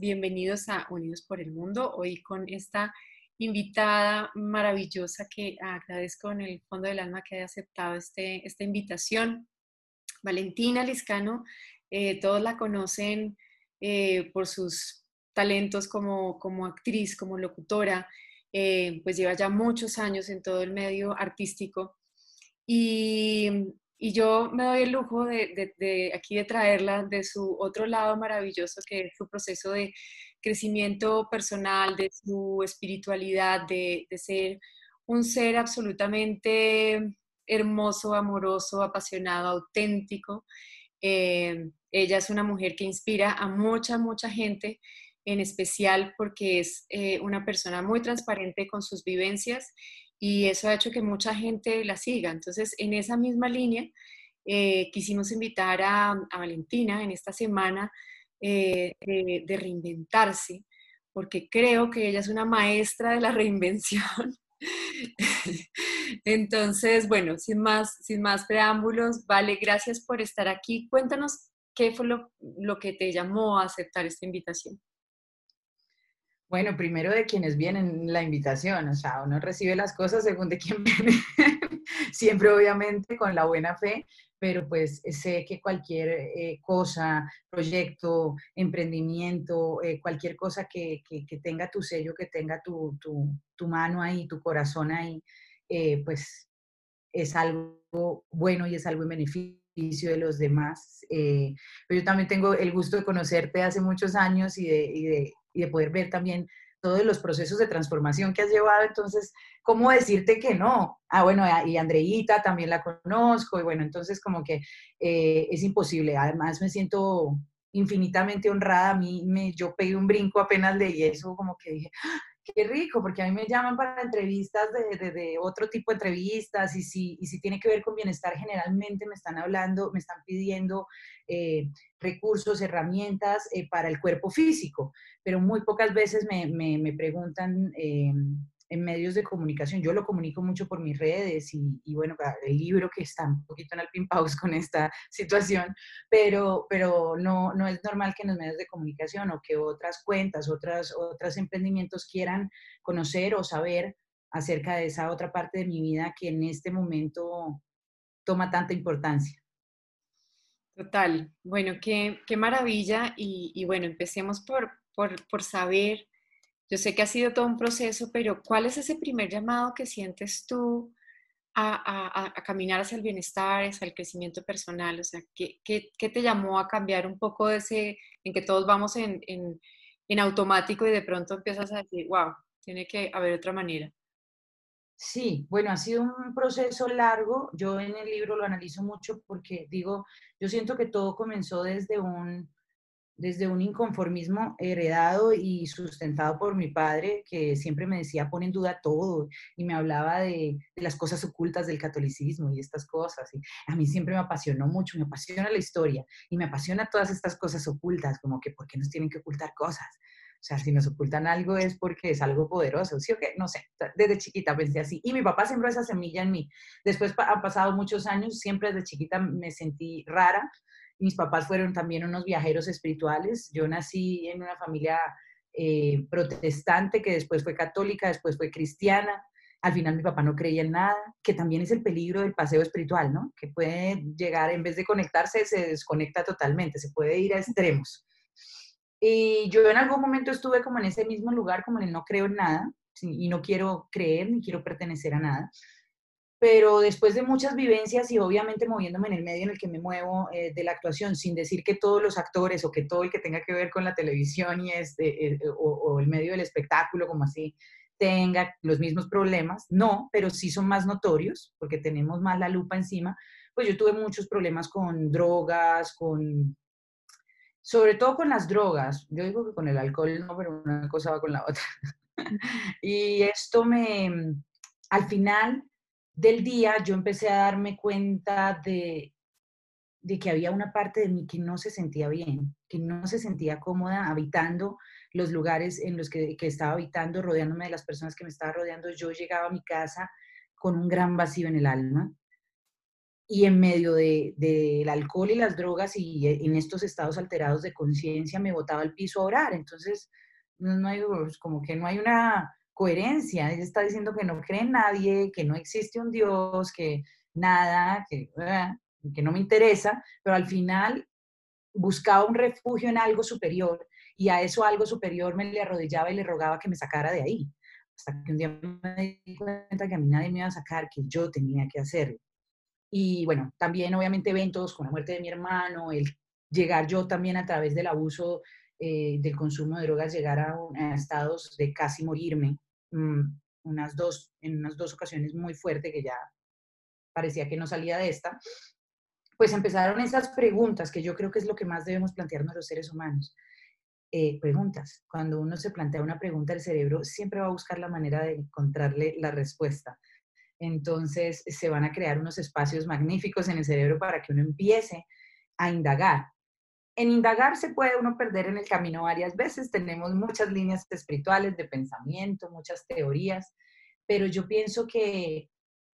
Bienvenidos a Unidos por el Mundo. Hoy con esta invitada maravillosa que agradezco en el fondo del alma que haya aceptado este, esta invitación. Valentina Liscano, eh, todos la conocen eh, por sus talentos como, como actriz, como locutora, eh, pues lleva ya muchos años en todo el medio artístico. Y y yo me doy el lujo de, aquí de traerla de su otro lado maravilloso, que es su proceso de crecimiento personal, de su espiritualidad, de, ser un ser absolutamente hermoso, amoroso, apasionado, auténtico. Eh, ella es una mujer que inspira a mucha, mucha gente, en especial porque es eh, una persona muy transparente con sus vivencias y eso ha hecho que mucha gente la siga. Entonces, en esa misma línea, eh, quisimos invitar a, Valentina en esta semana eh, de, reinventarse, porque creo que ella es una maestra de la reinvención. Entonces, bueno, sin más, sin más preámbulos, Vale, gracias por estar aquí. Cuéntanos qué fue lo, lo que te llamó a aceptar esta invitación. Bueno, primero de quienes vienen la invitación, o sea, uno recibe las cosas según de quién viene, siempre obviamente con la buena fe, pero pues sé que cualquier eh, cosa, proyecto, emprendimiento, eh, cualquier cosa que, tenga tu sello, que tenga tu, mano ahí, tu corazón ahí, eh, pues es algo bueno y es algo en beneficio de los demás. pero yo también tengo el gusto de conocerte hace muchos años y de poder ver también todos los procesos de transformación que has llevado. Entonces, ¿cómo decirte que no? Ah, bueno, y Andreita también la conozco, y bueno, entonces como que eh, es imposible. Además, me siento infinitamente honrada. A mí, me, yo pegué un brinco apenas leí eso, como que dije, qué rico, porque a mí me llaman para entrevistas de, de, otro tipo de entrevistas y si, y si tiene que ver con bienestar, generalmente me están hablando, me están pidiendo eh, recursos, herramientas eh, para el cuerpo físico, pero muy pocas veces me, me, me preguntan eh, en medios de comunicación. Yo lo comunico mucho por mis redes y, bueno, el libro que está un poquito en pin con esta situación, pero, pero no, no es normal que en los medios de comunicación o que otras cuentas, otras, otros emprendimientos quieran conocer o saber acerca de esa otra parte de mi vida que en este momento toma tanta importancia. Total. Bueno, qué, qué maravilla. Y, y, bueno, empecemos por, por, por saber yo sé que ha sido todo un proceso, pero ¿cuál es ese primer llamado que sientes tú a, caminar hacia el bienestar, hacia el crecimiento personal? O sea, ¿qué, te llamó a cambiar un poco de ese, en que todos vamos en, en automático y de pronto empiezas a decir, wow, tiene que haber otra manera? Sí, bueno, ha sido un proceso largo. Yo en el libro lo analizo mucho porque digo, yo siento que todo comenzó desde un, desde un inconformismo heredado y sustentado por mi padre, que siempre me decía, pon en duda todo, y me hablaba de, las cosas ocultas del catolicismo y estas cosas. Y a mí siempre me apasionó mucho, me apasiona la historia y me apasiona todas estas cosas ocultas, como que, ¿por qué nos tienen que ocultar cosas? O sea, si nos ocultan algo es porque es algo poderoso, ¿sí o qué? No sé, desde chiquita pensé así. Y mi papá sembró esa semilla en mí. Después han pasado muchos años, siempre desde chiquita me sentí rara, mis papás fueron también unos viajeros espirituales. Yo nací en una familia eh, protestante que después fue católica, después fue cristiana. Al final mi papá no creía en nada, que también es el peligro del paseo espiritual, ¿no? Que puede llegar, en vez de conectarse, se desconecta totalmente, se puede ir a extremos. Y yo en algún momento estuve como en ese mismo lugar, como en no creo en nada, y no quiero creer ni quiero pertenecer a nada pero después de muchas vivencias y obviamente moviéndome en el medio en el que me muevo eh, de la actuación, sin decir que todos los actores o que todo el que tenga que ver con la televisión y este, eh, o, el medio del espectáculo, como así, tenga los mismos problemas, no, pero sí son más notorios porque tenemos más la lupa encima, pues yo tuve muchos problemas con drogas, con, sobre todo con las drogas, yo digo que con el alcohol no, pero una cosa va con la otra. y esto me, al final, del día yo empecé a darme cuenta de, de que había una parte de mí que no se sentía bien, que no se sentía cómoda habitando los lugares en los que, que, estaba habitando, rodeándome de las personas que me estaba rodeando. Yo llegaba a mi casa con un gran vacío en el alma. y en medio del de, alcohol y las drogas y en estos estados alterados de conciencia me botaba al piso a orar. Entonces, no hay, como que no hay una coherencia. Ella está diciendo que no cree en nadie, que no existe un Dios, que nada, que, ah, que no me interesa, pero al final buscaba un refugio en algo superior y a eso algo superior me le arrodillaba y le rogaba que me sacara de ahí. Hasta que un día me di cuenta que a mí nadie me iba a sacar, que yo tenía que hacerlo. Y bueno, también obviamente eventos con la muerte de mi hermano, el llegar yo también a través del abuso eh, del consumo de drogas, llegar a, a estados de casi morirme, mm, unas dos, en unas dos ocasiones muy fuerte que ya parecía que no salía de esta, pues empezaron esas preguntas que yo creo que es lo que más debemos plantearnos los seres humanos. Eh, preguntas. Cuando uno se plantea una pregunta, el cerebro siempre va a buscar la manera de encontrarle la respuesta. Entonces se van a crear unos espacios magníficos en el cerebro para que uno empiece a indagar. En indagar se puede uno perder en el camino varias veces. Tenemos muchas líneas espirituales de pensamiento, muchas teorías, pero yo pienso que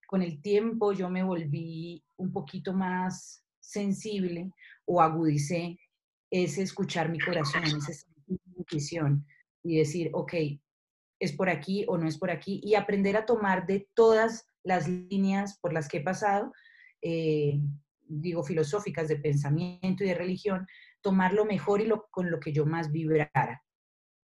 con el tiempo yo me volví un poquito más sensible o agudicé ese escuchar mi corazón, esa intuición y decir, ok, es por aquí o no es por aquí y aprender a tomar de todas las líneas por las que he pasado, eh, digo, filosóficas de pensamiento y de religión, tomar lo mejor y lo, con lo que yo más vibrara.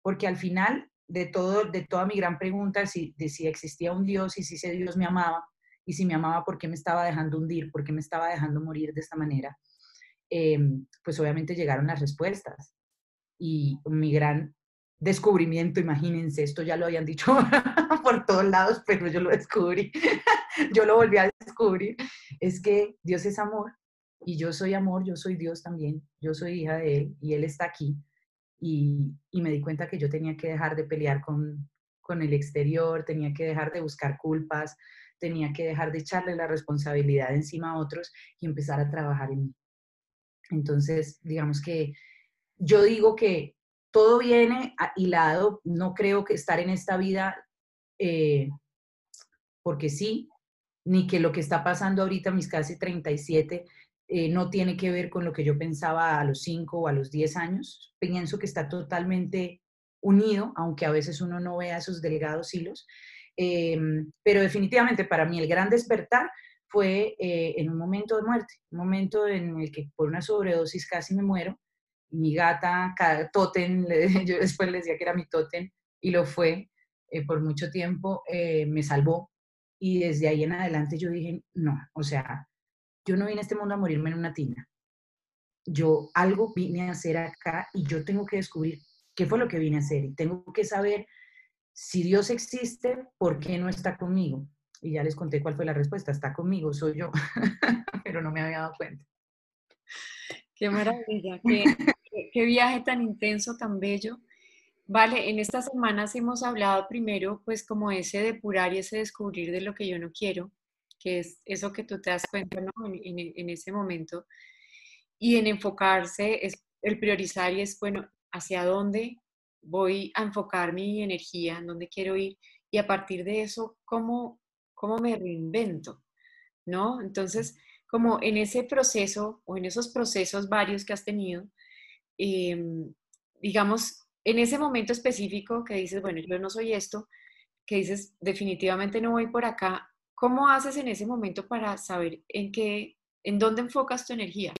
Porque al final de, todo, de toda mi gran pregunta si, de si existía un Dios y si ese Dios me amaba, y si me amaba, ¿por qué me estaba dejando hundir? ¿Por qué me estaba dejando morir de esta manera? Em, pues obviamente llegaron las respuestas. Y mi gran descubrimiento, imagínense, esto ya lo habían dicho por todos lados, pero yo lo descubrí, yo lo volví a descubrir, es que Dios es amor y yo soy amor, yo soy Dios también, yo soy hija de Él y Él está aquí. Y, y me di cuenta que yo tenía que dejar de pelear con, con el exterior, tenía que dejar de buscar culpas, tenía que dejar de echarle la responsabilidad encima a otros y empezar a trabajar en mí. Entonces, digamos que yo digo que todo viene hilado, no creo que estar en esta vida eh, porque sí, ni que lo que está pasando ahorita, mis casi 37, eh, no tiene que ver con lo que yo pensaba a los 5 o a los 10 años. Pienso que está totalmente unido, aunque a veces uno no vea esos delgados hilos. Em, pero definitivamente para mí el gran despertar fue eh, en un momento de muerte, un momento en el que por una sobredosis casi me muero. Mi gata, cada yo después le decía que era mi totem y lo fue eh, por mucho tiempo, eh, me salvó. Y desde ahí en adelante yo dije, no, o sea, yo no vine a este mundo a morirme en una tina. Yo algo vine a hacer acá y yo tengo que descubrir qué fue lo que vine a hacer y tengo que saber si Dios existe, ¿por qué no está conmigo? Y ya les conté cuál fue la respuesta, está conmigo, soy yo, pero no me había dado cuenta. Qué maravilla, qué, viaje tan intenso, tan bello. Vale, en estas semanas hemos hablado primero, pues como ese depurar y ese descubrir de lo que yo no quiero, que es eso que tú te das cuenta ¿no? en, ese momento, y en enfocarse, es el priorizar y es, bueno, hacia dónde voy a enfocar mi energía, en dónde quiero ir y a partir de eso, ¿cómo, cómo me reinvento? ¿No? Entonces, como en ese proceso o en esos procesos varios que has tenido, em, digamos, en ese momento específico que dices, bueno, yo no soy esto, que dices, definitivamente no voy por acá, ¿cómo haces en ese momento para saber en qué, en dónde enfocas tu energía?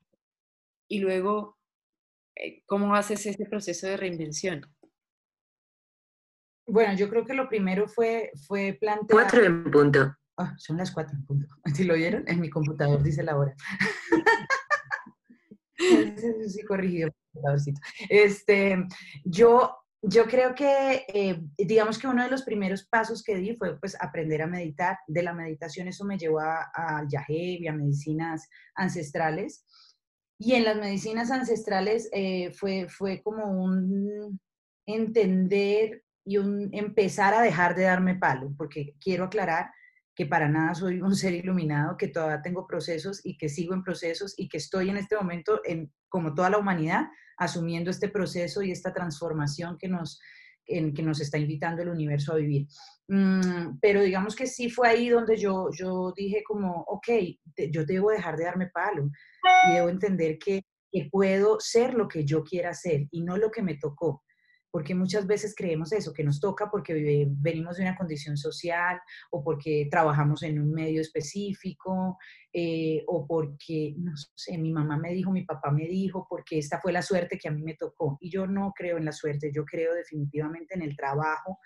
Y luego, eh, ¿cómo haces ese proceso de reinvención? Bueno, yo creo que lo primero fue, fue plantear... Cuatro en punto. Ah, son las cuatro en punto. ¿Sí lo vieron? En mi computador dice la hora. sí, corrigido. Este, yo, yo creo que, eh, digamos que uno de los primeros pasos que di fue pues aprender a meditar. De la meditación eso me llevó a, a y a medicinas ancestrales. Y en las medicinas ancestrales eh, fue, fue como un entender y un, empezar a dejar de darme palo, porque quiero aclarar que para nada soy un ser iluminado, que todavía tengo procesos y que sigo en procesos y que estoy en este momento, en, como toda la humanidad, asumiendo este proceso y esta transformación que nos, en que nos está invitando el universo a vivir. Mm, pero digamos que sí fue ahí donde yo, yo dije como, ok, yo debo dejar de darme palo y debo entender que, que puedo ser lo que yo quiera ser y no lo que me tocó porque muchas veces creemos eso, que nos toca porque venimos de una condición social o porque trabajamos en un medio específico eh, o porque, no sé, mi mamá me dijo, mi papá me dijo, porque esta fue la suerte que a mí me tocó. Y yo no creo en la suerte, yo creo definitivamente en el trabajo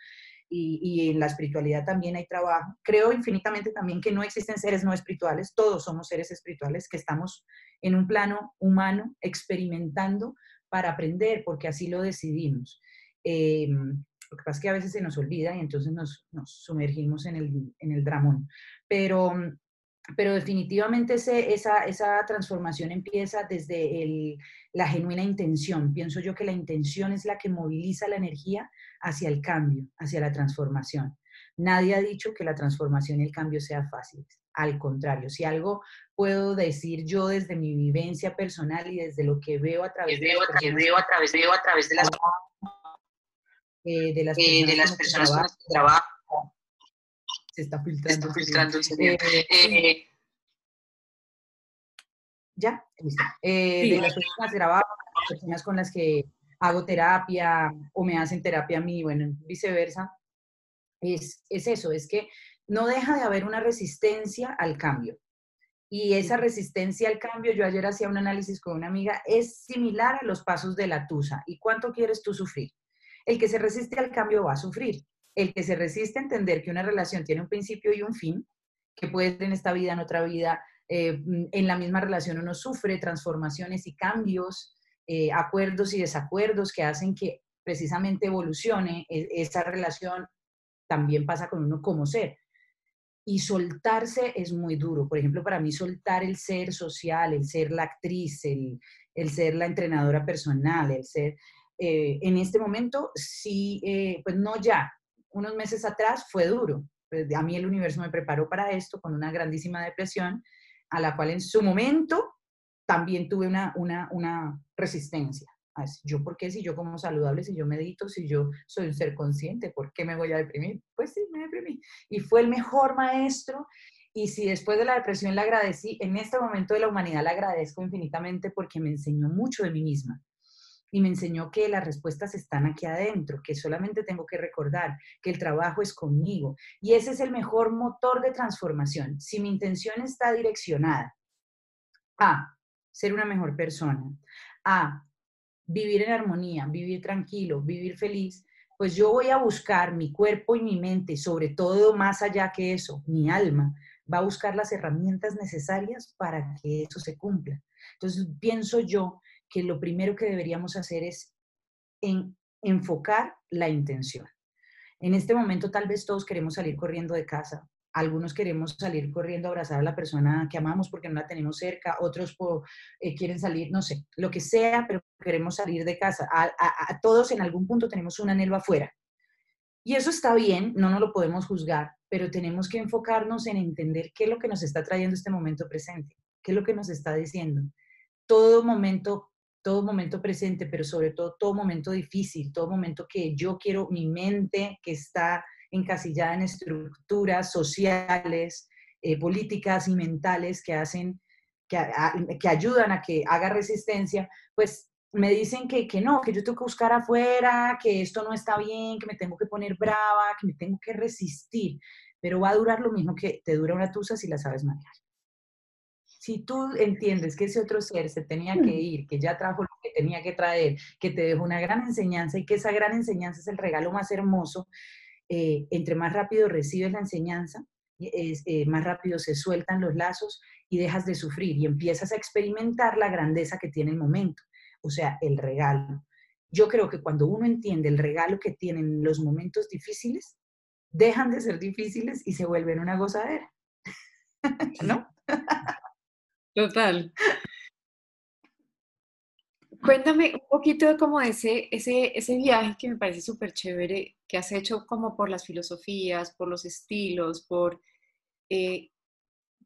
y, y, en la espiritualidad también hay trabajo. Creo infinitamente también que no existen seres no espirituales, todos somos seres espirituales que estamos en un plano humano experimentando para aprender, porque así lo decidimos. Eh, lo que pasa es que a veces se nos olvida y entonces nos, sumergimos en el, en el dramón. Pero, pero definitivamente esa, esa transformación empieza desde el, la genuina intención. Pienso yo que la intención es la que moviliza la energía hacia el cambio, hacia la transformación. Nadie ha dicho que la transformación y el cambio sea fácil. Al contrario, si algo puedo decir yo desde mi vivencia personal y desde lo que veo a través, de, veo a través, veo a través de las eh, de las personas, de las personas con las que trabajo. Se está filtrando. Se está filtrando eh, eh, ya, listo. De las personas que trabajo, personas con las que hago terapia o me hacen terapia a mí, bueno, viceversa, es, es eso, es que no deja de haber una resistencia al cambio. Y esa resistencia al cambio, yo ayer hacía un análisis con una amiga, es similar a los pasos de la tusa. ¿Y cuánto quieres tú sufrir? El que se resiste al cambio va a sufrir. El que se resiste a entender que una relación tiene un principio y un fin, que puede ser en esta vida, en otra vida, eh, en la misma relación uno sufre transformaciones y cambios, eh, acuerdos y desacuerdos que hacen que precisamente evolucione e, esa relación, también pasa con uno como ser. Y soltarse es muy duro. Por ejemplo, para mí soltar el ser social, el ser la actriz, el, el ser la entrenadora personal, el ser, eh, en este momento sí, eh, pues no ya, unos meses atrás fue duro. Pues, a mí el universo me preparó para esto con una grandísima depresión, a la cual en su momento también tuve una, una, resistencia. Yo, ¿por qué si yo como saludable, si yo medito, si yo soy un ser consciente, ¿por qué me voy a deprimir? Pues sí, me deprimí. Y fue el mejor maestro. Y si después de la depresión le agradecí, en este momento de la humanidad le agradezco infinitamente porque me enseñó mucho de mí misma y me enseñó que las respuestas están aquí adentro, que solamente tengo que recordar que el trabajo es conmigo. Y ese es el mejor motor de transformación. Si mi intención está direccionada a ser una mejor persona, a vivir en armonía, vivir tranquilo, vivir feliz, pues yo voy a buscar mi cuerpo y mi mente, sobre todo más allá que eso, mi alma, va a buscar las herramientas necesarias para que eso se cumpla. Entonces, pienso yo que lo primero que deberíamos hacer es en, enfocar la intención. En este momento tal vez todos queremos salir corriendo de casa, algunos queremos salir corriendo a abrazar a la persona que amamos porque no la tenemos cerca, otros eh, quieren salir, no sé, lo que sea, pero queremos salir de casa. A, todos en algún punto tenemos un anhelo afuera. Y eso está bien, no nos lo podemos juzgar, pero tenemos que enfocarnos en entender qué es lo que nos está trayendo este momento presente, qué es lo que nos está diciendo. Todo momento todo momento presente, pero sobre todo todo momento difícil, todo momento que yo quiero, mi mente que está encasillada en estructuras sociales, eh, políticas y mentales que hacen, que, que, ayudan a que haga resistencia, pues me dicen que, que no, que yo tengo que buscar afuera, que esto no está bien, que me tengo que poner brava, que me tengo que resistir, pero va a durar lo mismo que te dura una tusa si la sabes manejar si tú entiendes que ese otro ser se tenía que mm. ir, que ya trajo lo que tenía que traer, que te dejó una gran enseñanza y que esa gran enseñanza es el regalo más hermoso, eh, entre más rápido recibes la enseñanza, eh, más rápido se sueltan los lazos y dejas de sufrir y empiezas a experimentar la grandeza que tiene el momento, o sea, el regalo. Yo creo que cuando uno entiende el regalo que tienen los momentos difíciles, dejan de ser difíciles y se vuelven una gozadera. ¿No? Total. Cuéntame un poquito de cómo ese, ese, ese viaje que me parece súper chévere, que has hecho como por las filosofías, por los estilos, por... Eh,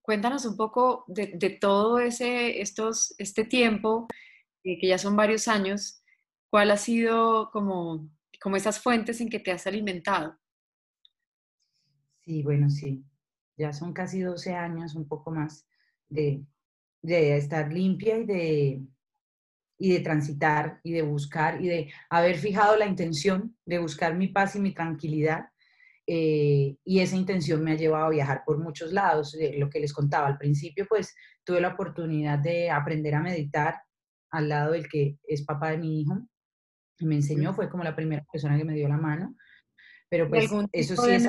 cuéntanos un poco de, todo ese, estos, este tiempo, eh, que ya son varios años, ¿cuál ha sido como como esas fuentes en que te has alimentado. Sí, bueno, sí. Ya son casi 12 años, un poco más, de, de estar limpia y de, y de transitar y de buscar y de haber fijado la intención de buscar mi paz y mi tranquilidad. Eh, y esa intención me ha llevado a viajar por muchos lados. Eh, lo que les contaba al principio, pues tuve la oportunidad de aprender a meditar al lado del que es papá de mi hijo. Y me enseñó, fue como la primera persona que me dio la mano. Pero pues ¿Algún eso sí es...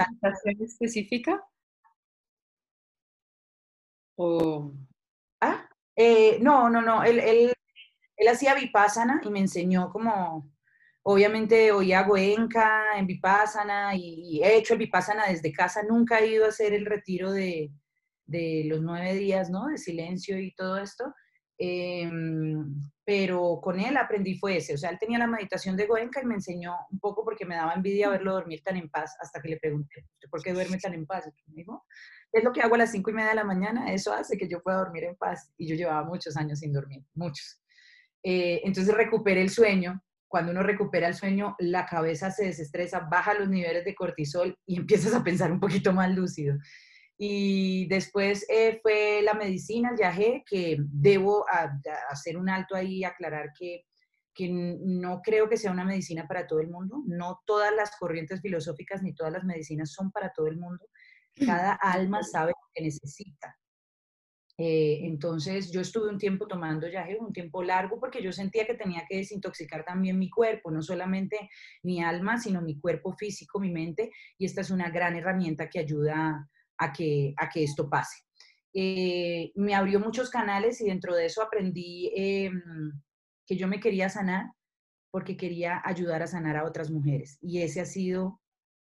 específica? ¿O... Eh, no, no, no. Él, él él hacía vipassana y me enseñó como, obviamente oía Goenka en vipassana y, he hecho el vipassana desde casa, nunca he ido a hacer el retiro de, los nueve días, ¿no? De silencio y todo esto. Em, pero con él aprendí fue ese, o sea, él tenía la meditación de Goenka y me enseñó un poco porque me daba envidia verlo dormir tan en paz, hasta que le pregunté, ¿por qué duerme tan en paz? Es lo que hago a las cinco y media de la mañana, eso hace que yo pueda dormir en paz. Y yo llevaba muchos años sin dormir, muchos. Eh, entonces recupere el sueño. Cuando uno recupera el sueño, la cabeza se desestresa, baja los niveles de cortisol y empiezas a pensar un poquito más lúcido. Y después eh, fue la medicina, el viaje, que debo hacer un alto ahí y aclarar que, que no creo que sea una medicina para todo el mundo. No todas las corrientes filosóficas ni todas las medicinas son para todo el mundo. Cada alma sabe lo que necesita. Eh, entonces yo estuve un tiempo tomando yaje, un tiempo largo, porque yo sentía que tenía que desintoxicar también mi cuerpo, no solamente mi alma, sino mi cuerpo físico, mi mente, y esta es una gran herramienta que ayuda a que, a que esto pase. Eh, me abrió muchos canales y dentro de eso aprendí em, que yo me quería sanar porque quería ayudar a sanar a otras mujeres. Y ese ha sido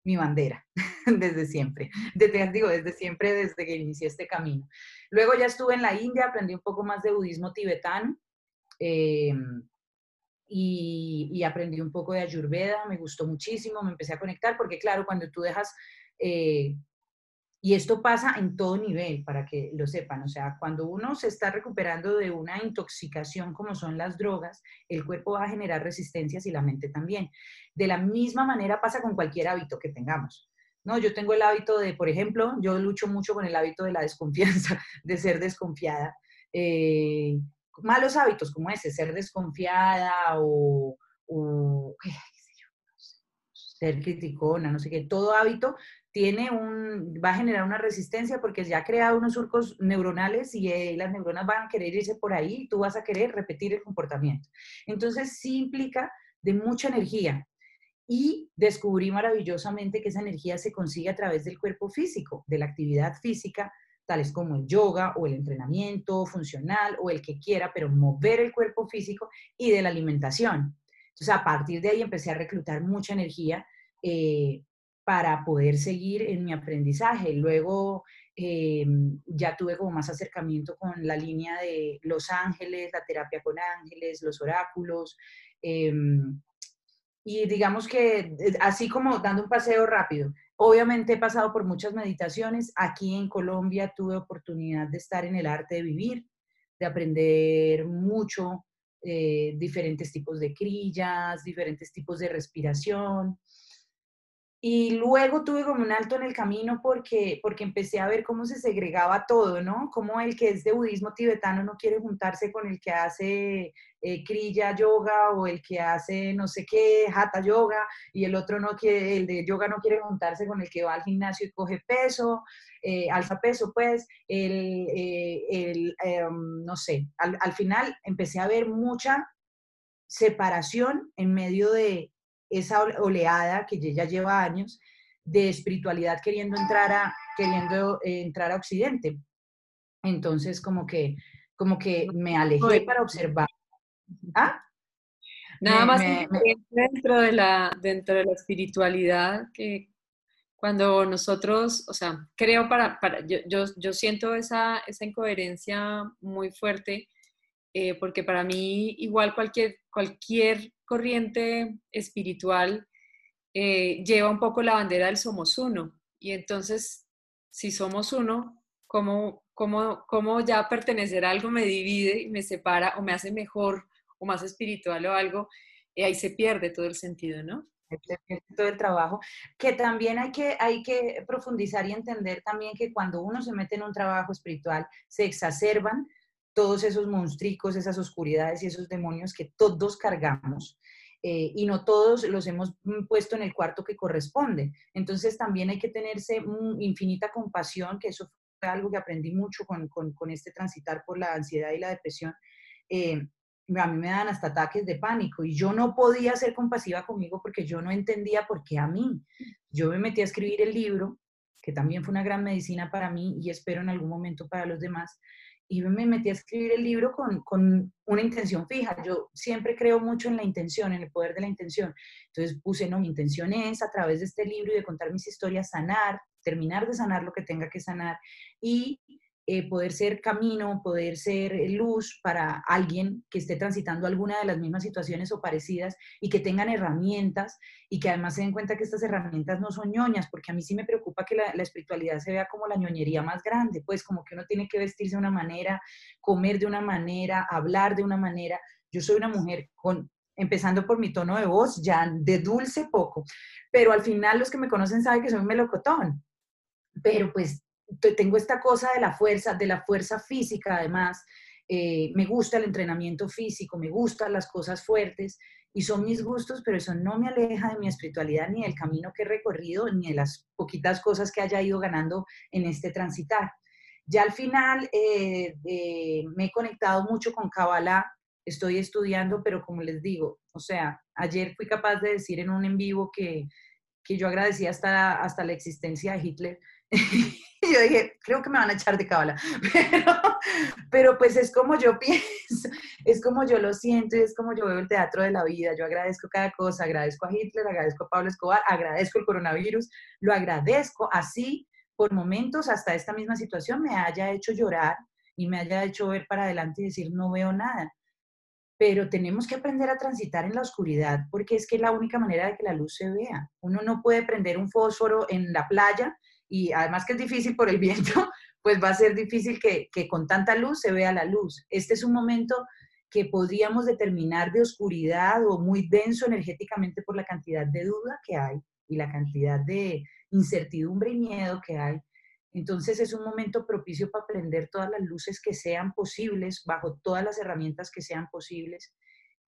mi bandera desde siempre, desde, digo, desde siempre, desde que inicié este camino. Luego ya estuve en la India, aprendí un poco más de budismo tibetano em, y, aprendí un poco de Ayurveda, me gustó muchísimo, me empecé a conectar porque claro, cuando tú dejas eh, y esto pasa en todo nivel, para que lo sepan. O sea, cuando uno se está recuperando de una intoxicación como son las drogas, el cuerpo va a generar resistencias y la mente también. De la misma manera pasa con cualquier hábito que tengamos. No, yo tengo el hábito de, por ejemplo, yo lucho mucho con el hábito de la desconfianza, de ser desconfiada. Eh, malos hábitos como ese, ser desconfiada o, o ser criticona, no sé qué, todo hábito tiene un, va a generar una resistencia porque ya ha creado unos surcos neuronales y eh, las neuronas van a querer irse por ahí y tú vas a querer repetir el comportamiento. Entonces sí implica de mucha energía y descubrí maravillosamente que esa energía se consigue a través del cuerpo físico, de la actividad física, tales como el yoga o el entrenamiento funcional o el que quiera, pero mover el cuerpo físico y de la alimentación. Entonces a partir de ahí empecé a reclutar mucha energía. Eh, para poder seguir en mi aprendizaje. Luego eh, ya tuve como más acercamiento con la línea de los ángeles, la terapia con ángeles, los oráculos. Em, y digamos que eh, así como dando un paseo rápido, obviamente he pasado por muchas meditaciones. Aquí en Colombia tuve oportunidad de estar en el arte de vivir, de aprender mucho, eh, diferentes tipos de crillas, diferentes tipos de respiración. Y luego tuve como un alto en el camino porque, porque empecé a ver cómo se segregaba todo, ¿no? Como el que es de budismo tibetano no quiere juntarse con el que hace eh, kriya yoga o el que hace no sé qué, hatha yoga, y el otro no quiere, el de yoga no quiere juntarse con el que va al gimnasio y coge peso, eh, alza peso, pues, el, eh, el em, no sé, al, al final empecé a ver mucha separación en medio de, esa oleada que ya lleva años de espiritualidad queriendo entrar a, queriendo, eh, entrar a Occidente. Entonces, como que, como que me alejé para observar. ¿Ah? Nada más dentro, de la, dentro de la espiritualidad que cuando nosotros, o sea, creo para, para yo, yo, yo siento esa, esa incoherencia muy fuerte, eh, porque para mí igual cualquier, cualquier corriente espiritual eh, lleva un poco la bandera del somos uno. Y entonces, si somos uno, ¿cómo, cómo, cómo ya pertenecer a algo me divide y me separa o me hace mejor o más espiritual o algo? Y ahí se pierde todo el sentido, ¿no? todo el trabajo, que también hay que, hay que profundizar y entender también que cuando uno se mete en un trabajo espiritual, se exacerban todos esos monstruos, esas oscuridades y esos demonios que todos cargamos. Eh, y no todos los hemos mm, puesto en el cuarto que corresponde. Entonces también hay que tenerse infinita compasión, que eso fue algo que aprendí mucho con, con, este transitar por la ansiedad y la depresión. Eh, a mí me dan hasta ataques de pánico y yo no podía ser compasiva conmigo porque yo no entendía por qué a mí. Yo me metí a escribir el libro, que también fue una gran medicina para mí y espero en algún momento para los demás. Y me metí a escribir el libro con, con una intención fija. Yo siempre creo mucho en la intención, en el poder de la intención. Entonces puse, no, mi intención es a través de este libro y de contar mis historias sanar, terminar de sanar lo que tenga que sanar y eh, poder ser camino, poder ser luz para alguien que esté transitando alguna de las mismas situaciones o parecidas y que tengan herramientas y que además se den cuenta que estas herramientas no son ñoñas, porque a mí sí me preocupa que la, espiritualidad se vea como la ñoñería más grande, pues como que uno tiene que vestirse de una manera, comer de una manera, hablar de una manera. Yo soy una mujer con empezando por mi tono de voz, ya de dulce poco, pero al final los que me conocen saben que soy un melocotón. Pero pues tengo esta cosa de la fuerza, de la fuerza física además. Eh, me gusta el entrenamiento físico, me gustan las cosas fuertes y son mis gustos, pero eso no me aleja de mi espiritualidad ni del camino que he recorrido, ni de las poquitas cosas que haya ido ganando en este transitar. Ya al final eh, me he conectado mucho con Kabbalah, estoy estudiando, pero como les digo, o sea, ayer fui capaz de decir en un en vivo que, que yo agradecía hasta, hasta la existencia de Hitler, y yo dije, creo que me van a echar de cábala, pero, pero pues es como yo pienso, es como yo lo siento y es como yo veo el teatro de la vida. Yo agradezco cada cosa, agradezco a Hitler, agradezco a Pablo Escobar, agradezco el coronavirus, lo agradezco así por momentos hasta esta misma situación me haya hecho llorar y me haya hecho ver para adelante y decir, no veo nada. Pero tenemos que aprender a transitar en la oscuridad porque es que es la única manera de que la luz se vea. Uno no puede prender un fósforo en la playa y además que es difícil por el viento, pues va a ser difícil que, con tanta luz se vea la luz. Este es un momento que podríamos determinar de oscuridad o muy denso energéticamente por la cantidad de duda que hay y la cantidad de incertidumbre y miedo que hay. Entonces es un momento propicio para aprender todas las luces que sean posibles, bajo todas las herramientas que sean posibles.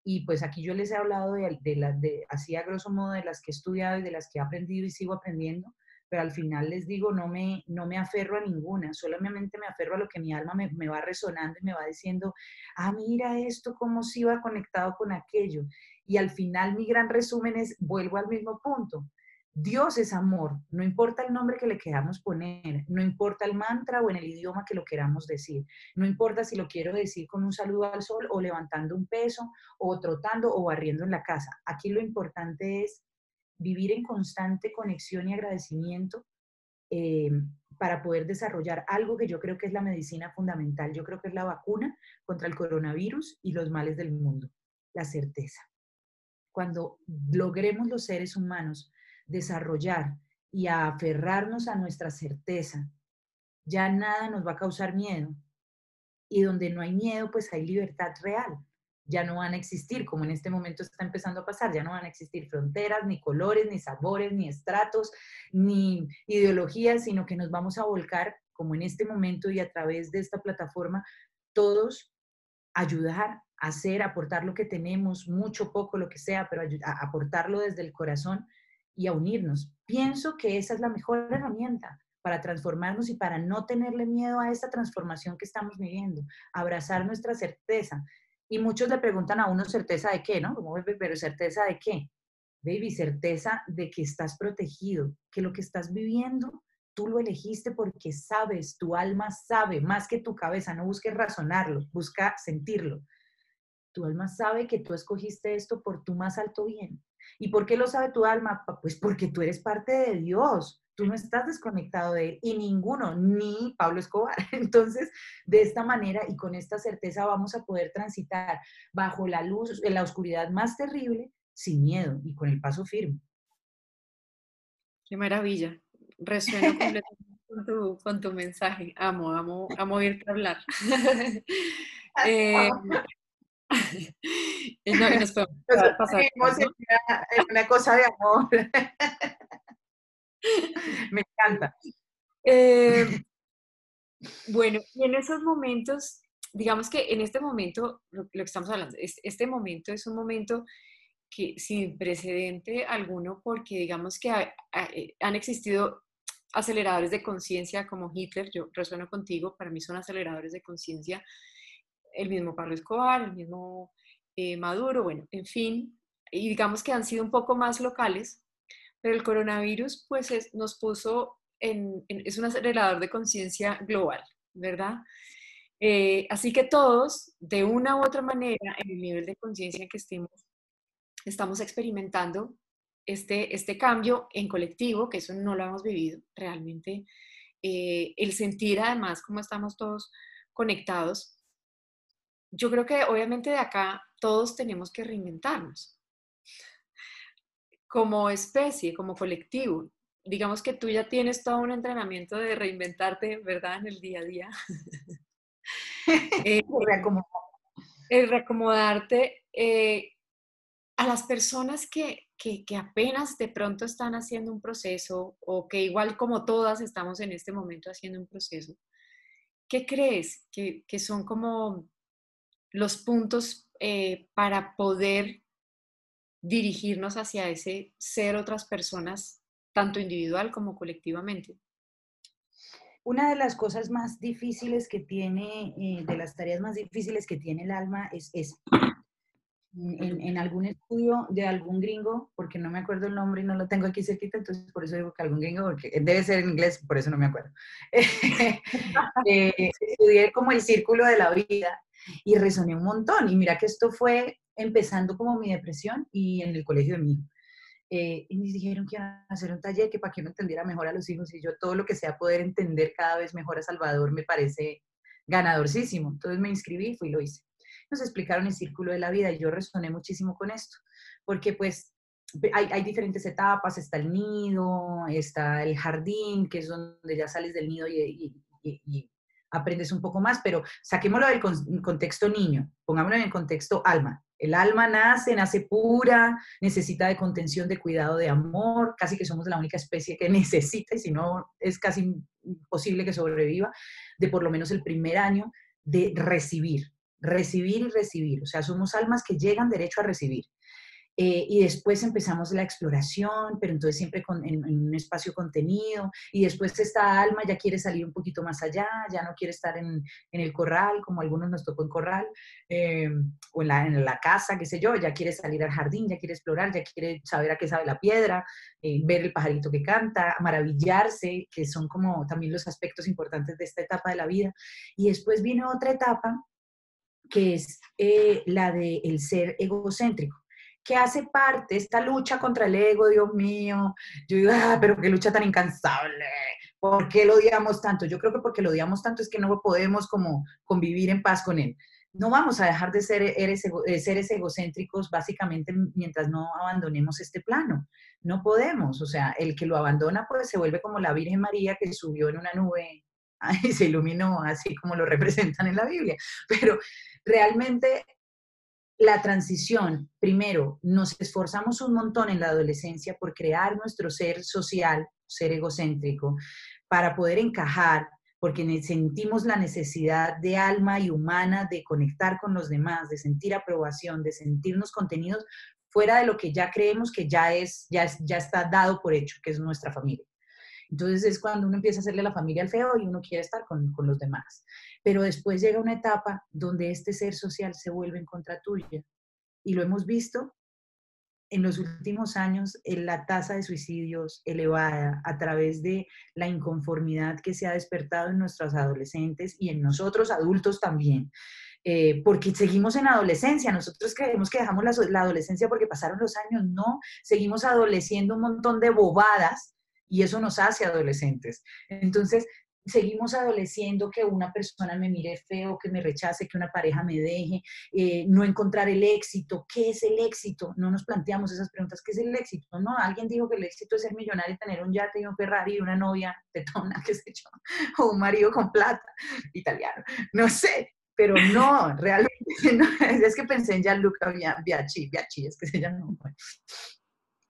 Y pues aquí yo les he hablado de, de, de así a grosso modo, de las que he estudiado y de las que he aprendido y sigo aprendiendo pero al final les digo, no me, no me aferro a ninguna, solamente me aferro a lo que mi alma me, me va resonando y me va diciendo, ah, mira esto, cómo si va conectado con aquello. Y al final mi gran resumen es, vuelvo al mismo punto. Dios es amor, no importa el nombre que le queramos poner, no importa el mantra o en el idioma que lo queramos decir, no importa si lo quiero decir con un saludo al sol o levantando un peso o trotando o barriendo en la casa. Aquí lo importante es vivir en constante conexión y agradecimiento eh, para poder desarrollar algo que yo creo que es la medicina fundamental. Yo creo que es la vacuna contra el coronavirus y los males del mundo, la certeza. Cuando logremos los seres humanos desarrollar y aferrarnos a nuestra certeza, ya nada nos va a causar miedo. Y donde no hay miedo, pues hay libertad real ya no van a existir, como en este momento está empezando a pasar, ya no van a existir fronteras, ni colores, ni sabores, ni estratos, ni ideologías, sino que nos vamos a volcar, como en este momento y a través de esta plataforma, todos ayudar, hacer, aportar lo que tenemos, mucho, poco, lo que sea, pero aportarlo desde el corazón y a unirnos. Pienso que esa es la mejor herramienta para transformarnos y para no tenerle miedo a esta transformación que estamos viviendo, abrazar nuestra certeza, y muchos le preguntan a uno certeza de qué, ¿no? Como, pero certeza de qué? Baby, certeza de que estás protegido, que lo que estás viviendo, tú lo elegiste porque sabes, tu alma sabe, más que tu cabeza, no busques razonarlo, busca sentirlo. Tu alma sabe que tú escogiste esto por tu más alto bien. ¿Y por qué lo sabe tu alma? Pues porque tú eres parte de Dios tú no estás desconectado de él y ninguno, ni Pablo Escobar. Entonces, de esta manera y con esta certeza vamos a poder transitar bajo la luz, en la oscuridad más terrible, sin miedo y con el paso firme. Qué maravilla. Resueno completamente con tu, con tu mensaje. Amo, amo, amo oírte hablar. eh, no, y nos podemos pasar. En una, cosa de amor. Eh, bueno, en esos momentos, digamos que en este momento, lo, que estamos hablando, este momento es un momento que sin precedente alguno, porque digamos que eh, han existido aceleradores de conciencia como Hitler, yo resueno contigo, para mí son aceleradores de conciencia, el mismo Pablo Escobar, el mismo eh, Maduro, bueno, en fin, y digamos que han sido un poco más locales, pero el coronavirus pues nos puso en, es un acelerador de conciencia global, ¿verdad? Eh, así que todos, de una u otra manera, en el nivel de conciencia que estemos, estamos experimentando este, este cambio en colectivo, que eso no lo hemos vivido realmente. Eh, el sentir además cómo estamos todos conectados. Yo creo que obviamente de acá todos tenemos que reinventarnos como especie, como colectivo. Digamos que tú ya tienes todo un entrenamiento de reinventarte, ¿verdad? En el día a día. eh, el reacomodarte. Eh, a las personas que, apenas de pronto están haciendo un proceso o que igual como todas estamos en este momento haciendo un proceso, ¿qué crees que, son como los puntos eh, para poder dirigirnos hacia ese ser otras personas, tanto individual como colectivamente? Una de las cosas más difíciles que tiene, eh, de las tareas más difíciles que tiene el alma es, es en, algún estudio de algún gringo, porque no me acuerdo el nombre y no lo tengo aquí cerquita, entonces por eso digo que algún gringo, porque debe ser en inglés, por eso no me acuerdo. eh, estudié como el círculo de la vida y resoné un montón. Y mira que esto fue empezando como mi depresión y en el colegio de mi hijo. Eh, y me dijeron que iban a hacer un taller que para que uno entendiera mejor a los hijos y yo todo lo que sea poder entender cada vez mejor a Salvador me parece ganadorcísimo. Entonces me inscribí y fui y lo hice nos explicaron el círculo de la vida y yo resoné muchísimo con esto, porque pues hay, hay, diferentes etapas, está el nido, está el jardín, que es donde ya sales del nido y, y, aprendes un poco más, pero saquémoslo del contexto niño, pongámoslo en el contexto alma. El alma nace, nace pura, necesita de contención, de cuidado, de amor, casi que somos la única especie que necesita, y si no, es casi imposible que sobreviva, de por lo menos el primer año de recibir, recibir y recibir, o sea, somos almas que llegan derecho a recibir. Eh, y después empezamos la exploración, pero entonces siempre en, un espacio contenido, y después esta alma ya quiere salir un poquito más allá, ya no quiere estar en, el corral, como algunos nos tocó en corral, eh, o en la, en la, casa, qué sé yo, ya quiere salir al jardín, ya quiere explorar, ya quiere saber a qué sabe la piedra, eh, ver el pajarito que canta, maravillarse, que son como también los aspectos importantes de esta etapa de la vida. Y después viene otra etapa que es la del el ser egocéntrico, que hace parte, esta lucha contra el ego, Dios mío, yo digo, ah, pero qué lucha tan incansable, ¿por qué lo odiamos tanto? Yo creo que porque lo odiamos tanto es que no podemos como convivir en paz con él. No vamos a dejar de ser eh, seres egocéntricos básicamente mientras no abandonemos este plano. No podemos, o sea, el que lo abandona pues se vuelve como la Virgen María que subió en una nube y se iluminó así como lo representan en la Biblia. Pero realmente la transición, primero, nos esforzamos un montón en la adolescencia por crear nuestro ser social, ser egocéntrico, para poder encajar, porque sentimos la necesidad de alma y humana de conectar con los demás, de sentir aprobación, de sentirnos contenidos fuera de lo que ya creemos que ya es, ya, ya está dado por hecho, que es nuestra familia. Entonces es cuando uno empieza a hacerle la familia al feo y uno quiere estar con, con los demás. Pero después llega una etapa donde este ser social se vuelve en contra tuya. Y lo hemos visto en los últimos años en la tasa de suicidios elevada a través de la inconformidad que se ha despertado en nuestros adolescentes y en nosotros adultos también. Eh, porque seguimos en adolescencia, nosotros creemos que dejamos la, la adolescencia porque pasaron los años, no, seguimos adoleciendo un montón de bobadas y eso nos hace adolescentes. Entonces, seguimos adoleciendo que una persona me mire feo, que me rechace, que una pareja me deje, eh, no encontrar el éxito. ¿Qué es el éxito? No nos planteamos esas preguntas. ¿Qué es el éxito? No, alguien dijo que el éxito es ser millonario y tener un yate y un Ferrari y una novia tetona, qué sé yo, o un marido con plata italiano. No sé. pero no, realmente no, es que pensé en Gianluca Biachi, Biachi, es que se llama.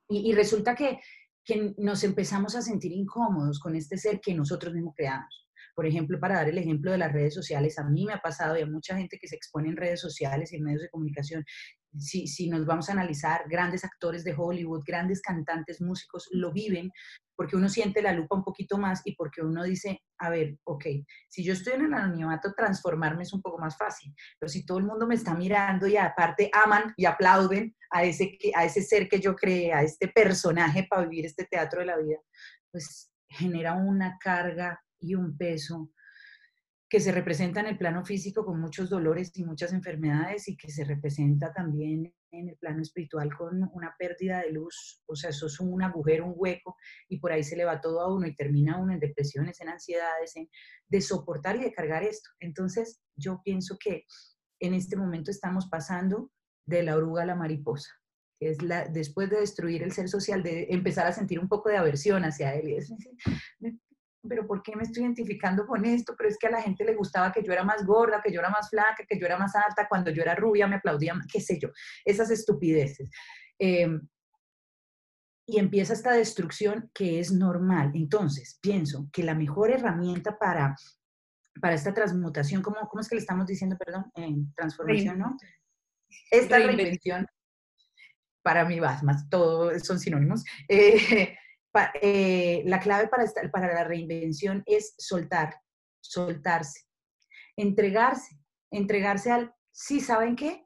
Y, y resulta que, que nos empezamos a sentir incómodos con este ser que nosotros mismos creamos. Por ejemplo, para dar el ejemplo de las redes sociales, a mí me ha pasado y a mucha gente que se expone en redes sociales y en medios de comunicación, si, si, nos vamos a analizar, grandes actores de Hollywood, grandes cantantes, músicos, lo viven porque uno siente la lupa un poquito más y porque uno dice, a ver, ok, si yo estoy en el anonimato, transformarme es un poco más fácil, pero si todo el mundo me está mirando y aparte aman y aplauden a ese, a ese ser que yo creé, a este personaje para vivir este teatro de la vida, pues genera una carga y un peso que se representa en el plano físico con muchos dolores y muchas enfermedades y que se representa también en el plano espiritual con una pérdida de luz, o sea, eso es un agujero, un hueco, y por ahí se le va todo a uno y termina uno en depresiones, en ansiedades, en de soportar y de cargar esto. Entonces, yo pienso que en este momento estamos pasando de la oruga a la mariposa, es la, después de destruir el ser social, de empezar a sentir un poco de aversión hacia él. Y es, pero ¿por qué me estoy identificando con esto? Pero es que a la gente le gustaba que yo era más gorda, que yo era más flaca, que yo era más alta, cuando yo era rubia me aplaudían, qué sé yo, esas estupideces. Em, y empieza esta destrucción que es normal. Entonces, pienso que la mejor herramienta para, para esta transmutación, ¿cómo, ¿cómo es que le estamos diciendo, perdón? En transformación, ¿no? Esta reinvención, para mí, más, todo son sinónimos. Eh, eh, la clave para, para la reinvención es soltar, soltarse, entregarse, entregarse al, sí, ¿saben qué?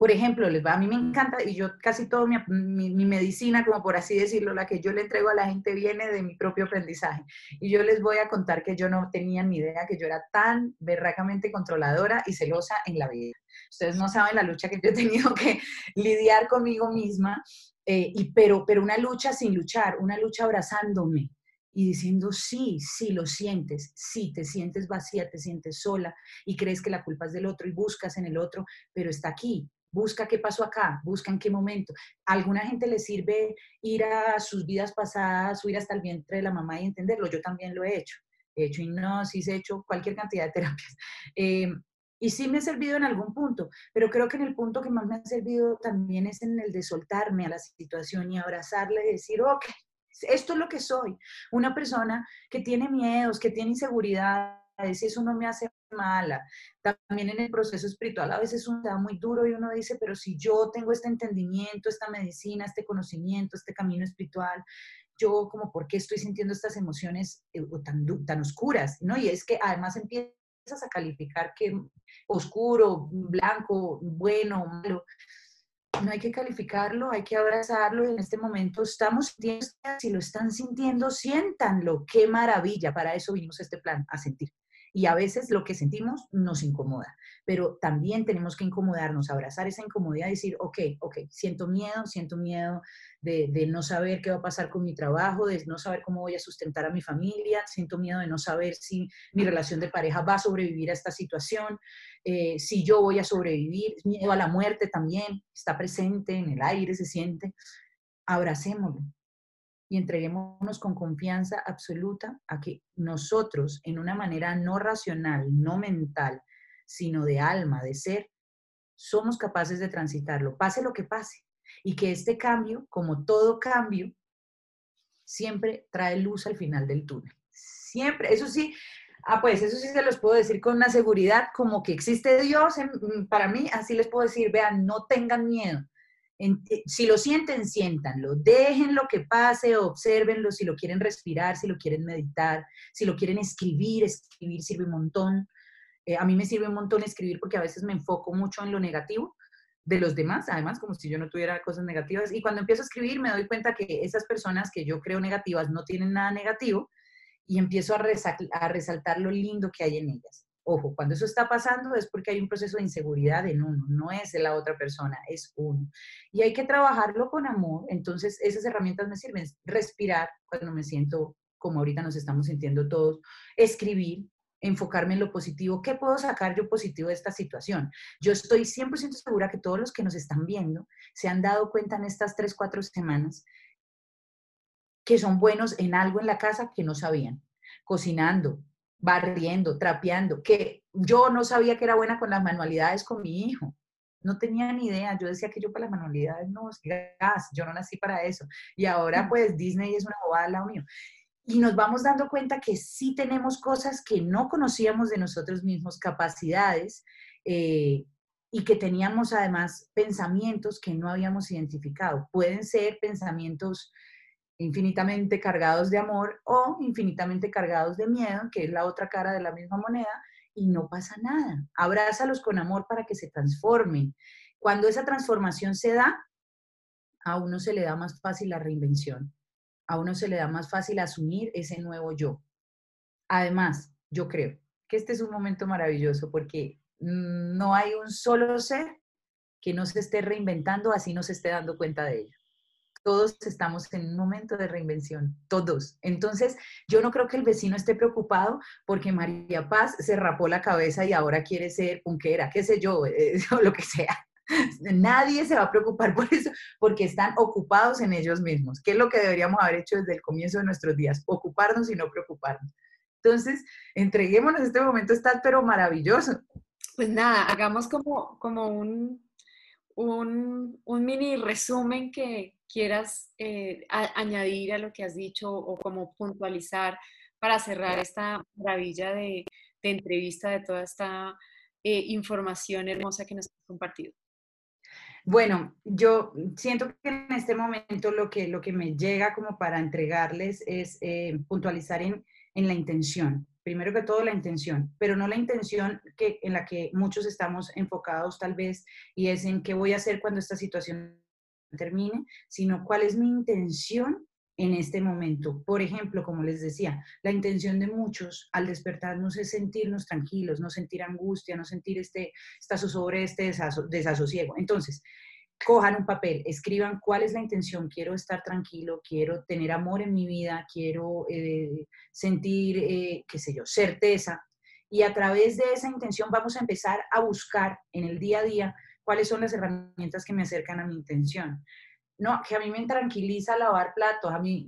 Por ejemplo, a mí me encanta, y yo casi toda mi, mi, medicina, como por así decirlo, la que yo le entrego a la gente viene de mi propio aprendizaje. Y yo les voy a contar que yo no tenía ni idea que yo era tan berracamente controladora y celosa en la vida. Ustedes no saben la lucha que yo he tenido que lidiar conmigo misma eh, y, pero, pero una lucha sin luchar, una lucha abrazándome y diciendo, sí, sí, lo sientes, sí, te sientes vacía, te sientes sola y crees que la culpa es del otro y buscas en el otro, pero está aquí. Busca qué pasó acá, busca en qué momento. A alguna gente le sirve ir a sus vidas pasadas o ir hasta el vientre de la mamá y entenderlo. Yo también lo he hecho. He hecho hipnosis, he hecho cualquier cantidad de terapias. Eh, y sí me ha servido en algún punto, pero creo que en el punto que más me ha servido también es en el de soltarme a la situación y abrazarle y decir, ok, esto es lo que soy. Una persona que tiene miedos, que tiene inseguridades, eso no me hace mala. También en el proceso espiritual a veces uno da muy duro y uno dice, pero si yo tengo este entendimiento, esta medicina, este conocimiento, este camino espiritual, yo como, ¿por qué estoy sintiendo estas emociones eh, tan, tan oscuras? ¿no? Y es que además empieza a calificar que oscuro, blanco, bueno, malo. No hay que calificarlo, hay que abrazarlo en este momento estamos si lo están sintiendo, siéntanlo, qué maravilla, para eso vinimos este plan, a sentir. Y a veces lo que sentimos nos incomoda, pero también tenemos que incomodarnos, abrazar esa incomodidad y decir, ok, ok, siento miedo, siento miedo de, no saber qué va a pasar con mi trabajo, de no saber cómo voy a sustentar a mi familia, siento miedo de no saber si mi relación de pareja va a sobrevivir a esta situación, eh, si yo voy a sobrevivir, miedo a la muerte también, está presente en el aire, se siente. Abracémoslo, y entreguémonos con confianza absoluta a que nosotros, en una manera no racional, no mental, sino de alma, de ser, somos capaces de transitarlo, pase lo que pase. Y que este cambio, como todo cambio, siempre trae luz al final del túnel. Siempre, eso sí, ah, pues eso sí se los puedo decir con una seguridad, como que existe Dios, para mí, así les puedo decir, vean, no tengan miedo, si lo sienten, siéntanlo. Dejen lo que pase, observenlo, si lo quieren respirar, si lo quieren meditar, si lo quieren escribir, escribir sirve un montón. Eh, a mí me sirve un montón escribir porque a veces me enfoco mucho en lo negativo de los demás, además como si yo no tuviera cosas negativas. Y cuando empiezo a escribir me doy cuenta que esas personas que yo creo negativas no tienen nada negativo y empiezo a, a resaltar lo lindo que hay en ellas. Ojo, cuando eso está pasando es porque hay un proceso de inseguridad en uno, no es de la otra persona, es uno. Y hay que trabajarlo con amor. Entonces, esas herramientas me sirven. Respirar cuando me siento como ahorita nos estamos sintiendo todos. Escribir, enfocarme en lo positivo. ¿Qué puedo sacar yo positivo de esta situación? Yo estoy 100% segura que todos los que nos están viendo se han dado cuenta en estas tres, cuatro semanas que son buenos en algo en la casa que no sabían. Cocinando, barriendo, trapeando, que yo no sabía que era buena con las manualidades con mi hijo. No tenía ni idea. Yo decía que yo para las manualidades no, gas, yo no nací para eso. Y ahora pues Disney es una bobada al lado mío. Y nos vamos dando cuenta que sí tenemos cosas que no conocíamos de nosotros mismos, capacidades, eh, y que teníamos además pensamientos que no habíamos identificado. Pueden ser pensamientos infinitamente cargados de amor o infinitamente cargados de miedo, que es la otra cara de la misma moneda, y no pasa nada. Abrázalos con amor para que se transformen. Cuando esa transformación se da, a uno se le da más fácil la reinvención, a uno se le da más fácil asumir ese nuevo yo. Además, yo creo que este es un momento maravilloso porque no hay un solo ser que no se esté reinventando, así no se esté dando cuenta de ello todos estamos en un momento de reinvención, todos. Entonces, yo no creo que el vecino esté preocupado porque María Paz se rapó la cabeza y ahora quiere ser punquera, qué sé yo, eh, o lo que sea. Nadie se va a preocupar por eso porque están ocupados en ellos mismos, ¿Qué es lo que deberíamos haber hecho desde el comienzo de nuestros días, ocuparnos y no preocuparnos. Entonces, entreguémonos este momento, está pero maravilloso. Pues nada, hagamos como, como un, un, un mini resumen que, quieras eh, añadir a lo que has dicho o como puntualizar para cerrar esta maravilla de, entrevista, de toda esta eh, información hermosa que nos has compartido. Bueno, yo siento que en este momento lo que, lo que me llega como para entregarles es eh, puntualizar en, en, la intención. Primero que todo la intención, pero no la intención que, en la que muchos estamos enfocados tal vez y es en qué voy a hacer cuando esta situación termine, sino cuál es mi intención en este momento. Por ejemplo, como les decía, la intención de muchos al despertarnos es sentirnos tranquilos, no sentir angustia, no sentir este, esta sobre este desasosiego. Entonces, cojan un papel, escriban cuál es la intención, quiero estar tranquilo, quiero tener amor en mi vida, quiero eh, sentir, eh, qué sé yo, certeza. Y a través de esa intención vamos a empezar a buscar en el día a día cuáles son las herramientas que me acercan a mi intención. No, que a mí me tranquiliza lavar platos, a mí,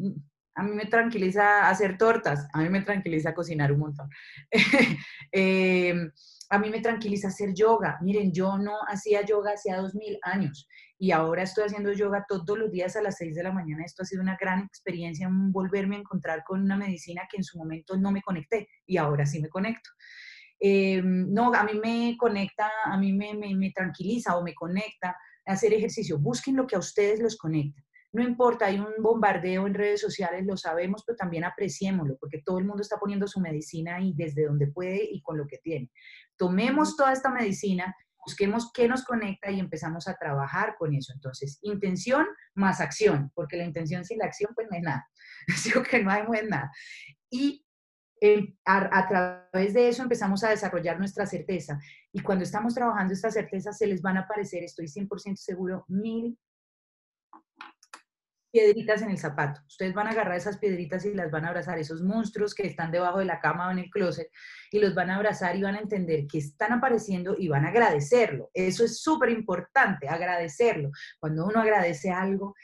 a mí me tranquiliza hacer tortas, a mí me tranquiliza cocinar un montón. Em, a mí me tranquiliza hacer yoga. Miren, yo no hacía yoga hacía dos mil años y ahora estoy haciendo yoga todos los días a las seis de la mañana. Esto ha sido una gran experiencia, volverme a encontrar con una medicina que en su momento no me conecté y ahora sí me conecto. Eh, no, a mí me conecta, a mí me, me, tranquiliza o me conecta hacer ejercicio. Busquen lo que a ustedes los conecta. No importa, hay un bombardeo en redes sociales, lo sabemos, pero también apreciémoslo, porque todo el mundo está poniendo su medicina ahí desde donde puede y con lo que tiene. Tomemos toda esta medicina, busquemos qué nos conecta y empezamos a trabajar con eso. Entonces, intención más acción, porque la intención sin la acción, pues no es nada. Digo que no hay nada. Y a, través de eso empezamos a desarrollar nuestra certeza. Y cuando estamos trabajando esta certeza, se les van a aparecer, estoy 100% seguro, mil piedritas en el zapato. Ustedes van a agarrar esas piedritas y las van a abrazar, esos monstruos que están debajo de la cama o en el closet, y los van a abrazar y van a entender que están apareciendo y van a agradecerlo. Eso es súper importante, agradecerlo. Cuando uno agradece algo,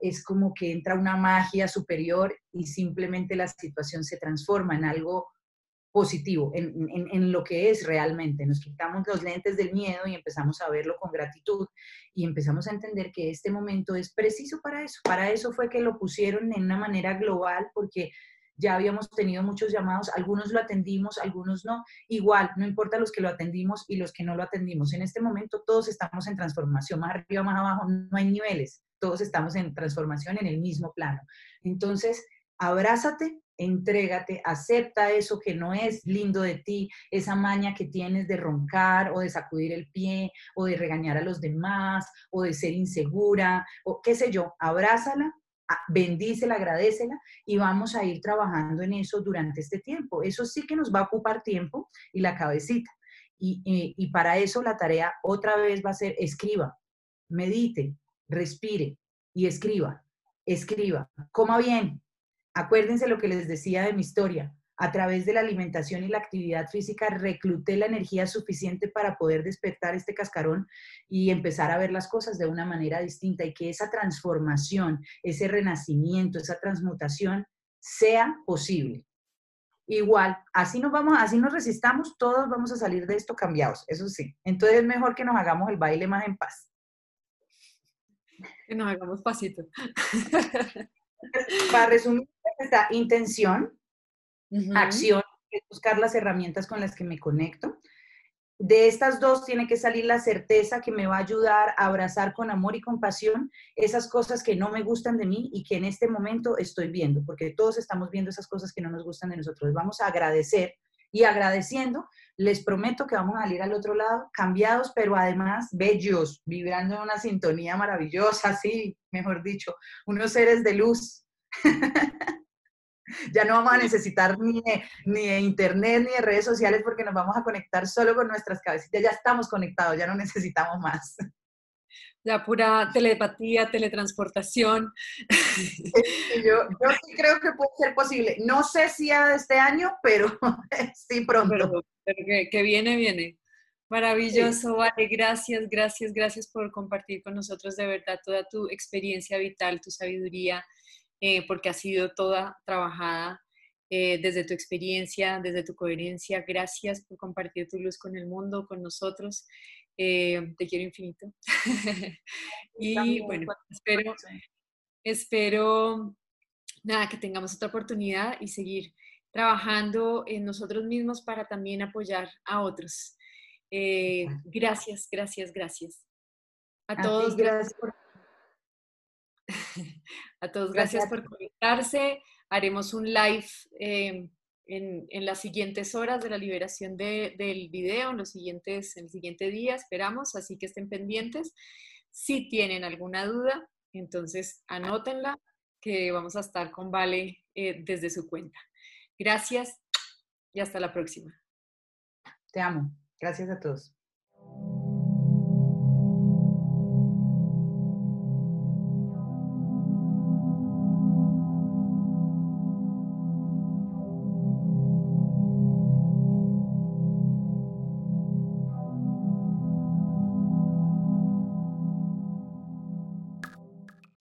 es como que entra una magia superior y simplemente la situación se transforma en algo positivo, en, lo que es realmente. Nos quitamos los lentes del miedo y empezamos a verlo con gratitud y empezamos a entender que este momento es preciso para eso. Para eso fue que lo pusieron en una manera global porque ya habíamos tenido muchos llamados, algunos lo atendimos, algunos no. Igual, no importa los que lo atendimos y los que no lo atendimos. En este momento todos estamos en transformación, más arriba, más abajo, no hay niveles todos estamos en transformación en el mismo plano. Entonces, abrázate, entrégate, acepta eso que no es lindo de ti, esa maña que tienes de roncar o de sacudir el pie o de regañar a los demás o de ser insegura o qué sé yo, abrázala, bendícela, agradecela y vamos a ir trabajando en eso durante este tiempo. Eso sí que nos va a ocupar tiempo y la cabecita. Y, y para eso la tarea otra vez va a ser escriba, medite, respire y escriba, escriba, coma bien. Acuérdense lo que les decía de mi historia. A través de la alimentación y la actividad física recluté la energía suficiente para poder despertar este cascarón y empezar a ver las cosas de una manera distinta y que esa transformación, ese renacimiento, esa transmutación sea posible. igual, así nos vamos, así nos resistamos, todos vamos a salir de esto cambiados, eso sí. Entonces es mejor que nos hagamos el baile más en paz. Que nos hagamos pasito. Para resumir, esta intención, acción, buscar las herramientas con las que me conecto. De estas dos tiene que salir la certeza que me va a ayudar a abrazar con amor y compasión esas cosas que no me gustan de mí y que en este momento estoy viendo, porque todos estamos viendo esas cosas que no nos gustan de nosotros. Vamos a agradecer y agradeciendo, les prometo que vamos a salir al otro lado cambiados, pero además bellos, vibrando en una sintonía maravillosa, sí, mejor dicho, unos seres de luz. Ya no vamos a necesitar ni de, ni de internet ni de redes sociales porque nos vamos a conectar solo con nuestras cabecitas. Ya estamos conectados, ya no necesitamos más. Ya pura telepatía, teletransportación. Yo, yo sí creo que puede ser posible. No sé si a este año, pero sí pronto. Pero, que, viene, viene. Maravilloso, vale. Gracias, gracias, gracias por compartir con nosotros de verdad toda tu experiencia vital, tu sabiduría, eh, porque ha sido toda trabajada eh, desde tu experiencia, desde tu coherencia. Gracias por compartir tu luz con el mundo, con nosotros. Eh, te quiero infinito. y bueno, espero, espero nada, que tengamos otra oportunidad y seguir trabajando en nosotros mismos para también apoyar a otros. gracias, gracias, gracias. A, todos, gracias por a todos, gracias, por conectarse. Haremos un live em, en, las siguientes horas de la liberación del video, en los siguientes, en el siguiente día, esperamos, así que estén pendientes. Si tienen alguna duda, entonces anótenla, que vamos a estar con Vale eh, desde su cuenta. Gracias y hasta la próxima. Te amo. Gracias a todos.